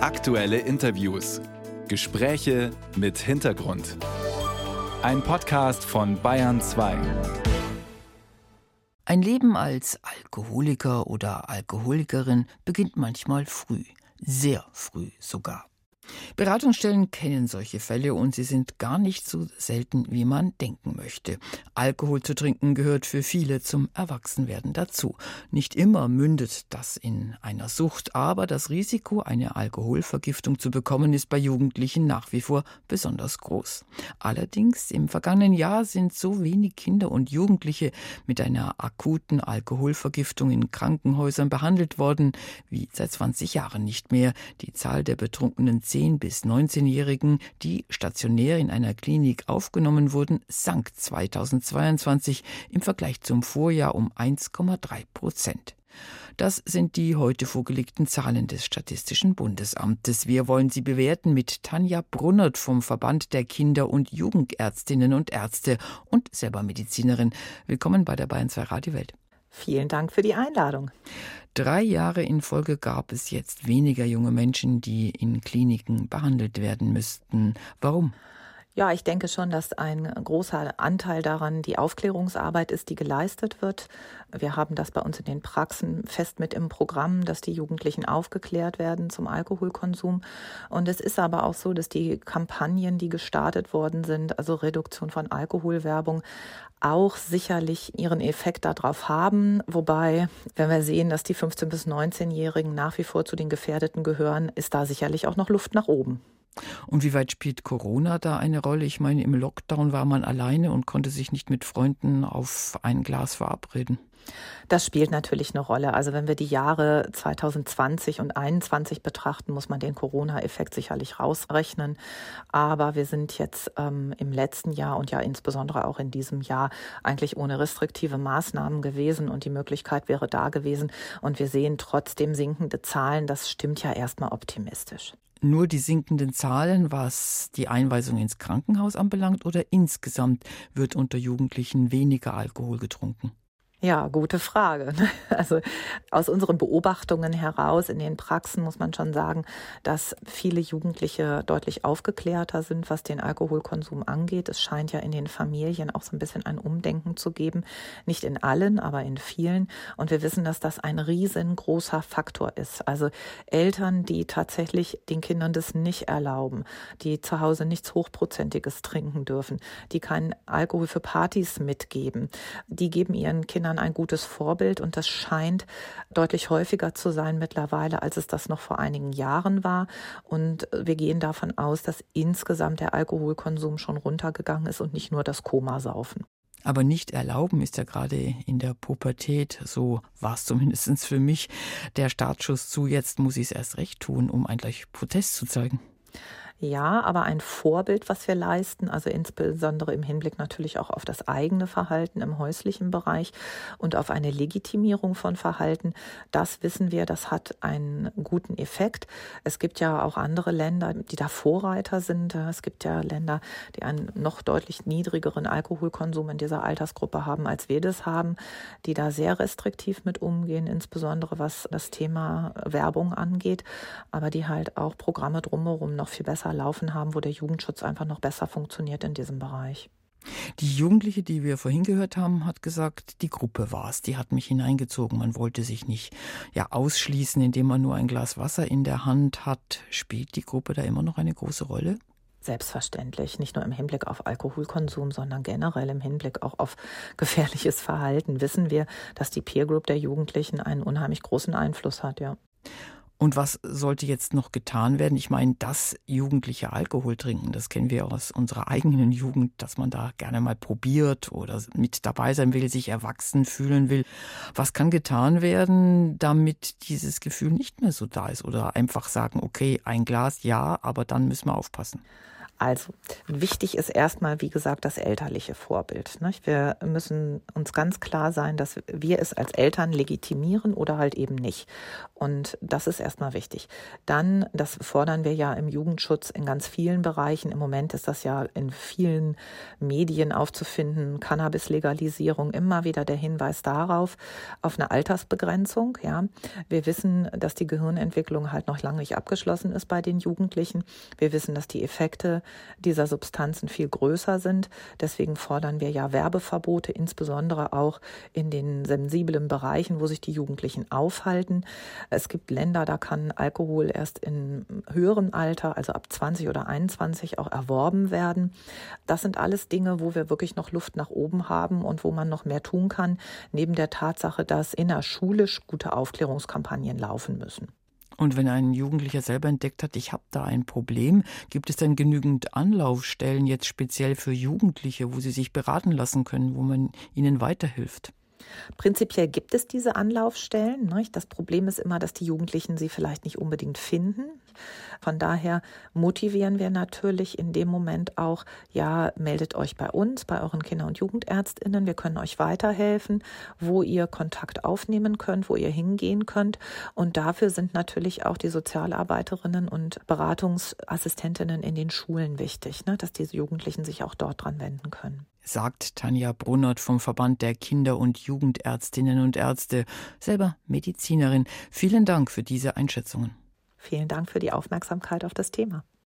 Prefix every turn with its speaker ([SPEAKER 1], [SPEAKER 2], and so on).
[SPEAKER 1] Aktuelle Interviews. Gespräche mit Hintergrund. Ein Podcast von Bayern 2.
[SPEAKER 2] Ein Leben als Alkoholiker oder Alkoholikerin beginnt manchmal früh, sehr früh sogar. Beratungsstellen kennen solche Fälle und sie sind gar nicht so selten, wie man denken möchte. Alkohol zu trinken gehört für viele zum Erwachsenwerden dazu. Nicht immer mündet das in einer Sucht, aber das Risiko, eine Alkoholvergiftung zu bekommen, ist bei Jugendlichen nach wie vor besonders groß. Allerdings im vergangenen Jahr sind so wenig Kinder und Jugendliche mit einer akuten Alkoholvergiftung in Krankenhäusern behandelt worden wie seit 20 Jahren nicht mehr. Die Zahl der betrunkenen 10 bis 19-Jährigen, die stationär in einer Klinik aufgenommen wurden, sank 2022 im Vergleich zum Vorjahr um 1,3 Prozent. Das sind die heute vorgelegten Zahlen des Statistischen Bundesamtes. Wir wollen sie bewerten mit Tanja Brunnert vom Verband der Kinder- und Jugendärztinnen und Ärzte und selber Medizinerin. Willkommen bei der Bayern 2 Radio Welt.
[SPEAKER 3] Vielen Dank für die Einladung.
[SPEAKER 2] Drei Jahre in Folge gab es jetzt weniger junge Menschen, die in Kliniken behandelt werden müssten. Warum?
[SPEAKER 3] Ja, ich denke schon, dass ein großer Anteil daran die Aufklärungsarbeit ist, die geleistet wird. Wir haben das bei uns in den Praxen fest mit im Programm, dass die Jugendlichen aufgeklärt werden zum Alkoholkonsum. Und es ist aber auch so, dass die Kampagnen, die gestartet worden sind, also Reduktion von Alkoholwerbung, auch sicherlich ihren Effekt darauf haben. Wobei, wenn wir sehen, dass die 15- bis 19-Jährigen nach wie vor zu den Gefährdeten gehören, ist da sicherlich auch noch Luft nach oben.
[SPEAKER 2] Und wie weit spielt Corona da eine Rolle? Ich meine, im Lockdown war man alleine und konnte sich nicht mit Freunden auf ein Glas verabreden.
[SPEAKER 3] Das spielt natürlich eine Rolle. Also wenn wir die Jahre 2020 und 2021 betrachten, muss man den Corona-Effekt sicherlich rausrechnen. Aber wir sind jetzt ähm, im letzten Jahr und ja insbesondere auch in diesem Jahr eigentlich ohne restriktive Maßnahmen gewesen und die Möglichkeit wäre da gewesen. Und wir sehen trotzdem sinkende Zahlen. Das stimmt ja erstmal optimistisch
[SPEAKER 2] nur die sinkenden Zahlen, was die Einweisung ins Krankenhaus anbelangt, oder insgesamt wird unter Jugendlichen weniger Alkohol getrunken?
[SPEAKER 3] Ja, gute Frage. Also aus unseren Beobachtungen heraus in den Praxen muss man schon sagen, dass viele Jugendliche deutlich aufgeklärter sind, was den Alkoholkonsum angeht. Es scheint ja in den Familien auch so ein bisschen ein Umdenken zu geben. Nicht in allen, aber in vielen. Und wir wissen, dass das ein riesengroßer Faktor ist. Also Eltern, die tatsächlich den Kindern das nicht erlauben, die zu Hause nichts Hochprozentiges trinken dürfen, die keinen Alkohol für Partys mitgeben, die geben ihren Kindern Kindern ein gutes Vorbild und das scheint deutlich häufiger zu sein mittlerweile, als es das noch vor einigen Jahren war. Und wir gehen davon aus, dass insgesamt der Alkoholkonsum schon runtergegangen ist und nicht nur das Komasaufen.
[SPEAKER 2] Aber nicht erlauben ist ja gerade in der Pubertät, so war es zumindest für mich, der Startschuss zu, jetzt muss ich es erst recht tun, um ein gleich Protest zu zeigen.
[SPEAKER 3] Ja, aber ein Vorbild, was wir leisten, also insbesondere im Hinblick natürlich auch auf das eigene Verhalten im häuslichen Bereich und auf eine Legitimierung von Verhalten, das wissen wir, das hat einen guten Effekt. Es gibt ja auch andere Länder, die da Vorreiter sind. Es gibt ja Länder, die einen noch deutlich niedrigeren Alkoholkonsum in dieser Altersgruppe haben, als wir das haben, die da sehr restriktiv mit umgehen, insbesondere was das Thema Werbung angeht, aber die halt auch Programme drumherum noch viel besser laufen haben, wo der Jugendschutz einfach noch besser funktioniert in diesem Bereich.
[SPEAKER 2] Die Jugendliche, die wir vorhin gehört haben, hat gesagt, die Gruppe war es, die hat mich hineingezogen. Man wollte sich nicht ja ausschließen, indem man nur ein Glas Wasser in der Hand hat. Spielt die Gruppe da immer noch eine große Rolle?
[SPEAKER 3] Selbstverständlich, nicht nur im Hinblick auf Alkoholkonsum, sondern generell im Hinblick auch auf gefährliches Verhalten wissen wir, dass die Peer Group der Jugendlichen einen unheimlich großen Einfluss hat, ja.
[SPEAKER 2] Und was sollte jetzt noch getan werden? Ich meine, das jugendliche Alkohol trinken, das kennen wir aus unserer eigenen Jugend, dass man da gerne mal probiert oder mit dabei sein will, sich erwachsen fühlen will. Was kann getan werden, damit dieses Gefühl nicht mehr so da ist? Oder einfach sagen, okay, ein Glas ja, aber dann müssen wir aufpassen.
[SPEAKER 3] Also wichtig ist erstmal, wie gesagt, das elterliche Vorbild. Wir müssen uns ganz klar sein, dass wir es als Eltern legitimieren oder halt eben nicht. Und das ist erstmal wichtig. Dann, das fordern wir ja im Jugendschutz in ganz vielen Bereichen. Im Moment ist das ja in vielen Medien aufzufinden. Cannabis-Legalisierung, immer wieder der Hinweis darauf, auf eine Altersbegrenzung. Ja, wir wissen, dass die Gehirnentwicklung halt noch lange nicht abgeschlossen ist bei den Jugendlichen. Wir wissen, dass die Effekte dieser Substanzen viel größer sind. Deswegen fordern wir ja Werbeverbote, insbesondere auch in den sensiblen Bereichen, wo sich die Jugendlichen aufhalten. Es gibt Länder, da kann Alkohol erst in höherem Alter, also ab 20 oder 21, auch erworben werden. Das sind alles Dinge, wo wir wirklich noch Luft nach oben haben und wo man noch mehr tun kann, neben der Tatsache, dass innerschulisch gute Aufklärungskampagnen laufen müssen.
[SPEAKER 2] Und wenn ein Jugendlicher selber entdeckt hat, ich habe da ein Problem, gibt es dann genügend Anlaufstellen jetzt speziell für Jugendliche, wo sie sich beraten lassen können, wo man ihnen weiterhilft?
[SPEAKER 3] Prinzipiell gibt es diese Anlaufstellen. Das Problem ist immer, dass die Jugendlichen sie vielleicht nicht unbedingt finden. Von daher motivieren wir natürlich in dem Moment auch, ja, meldet euch bei uns, bei euren Kinder- und Jugendärztinnen. Wir können euch weiterhelfen, wo ihr Kontakt aufnehmen könnt, wo ihr hingehen könnt. Und dafür sind natürlich auch die Sozialarbeiterinnen und Beratungsassistentinnen in den Schulen wichtig, ne, dass diese Jugendlichen sich auch dort dran wenden können
[SPEAKER 2] sagt Tanja Brunnert vom Verband der Kinder- und Jugendärztinnen und Ärzte, selber Medizinerin. Vielen Dank für diese Einschätzungen.
[SPEAKER 3] Vielen Dank für die Aufmerksamkeit auf das Thema.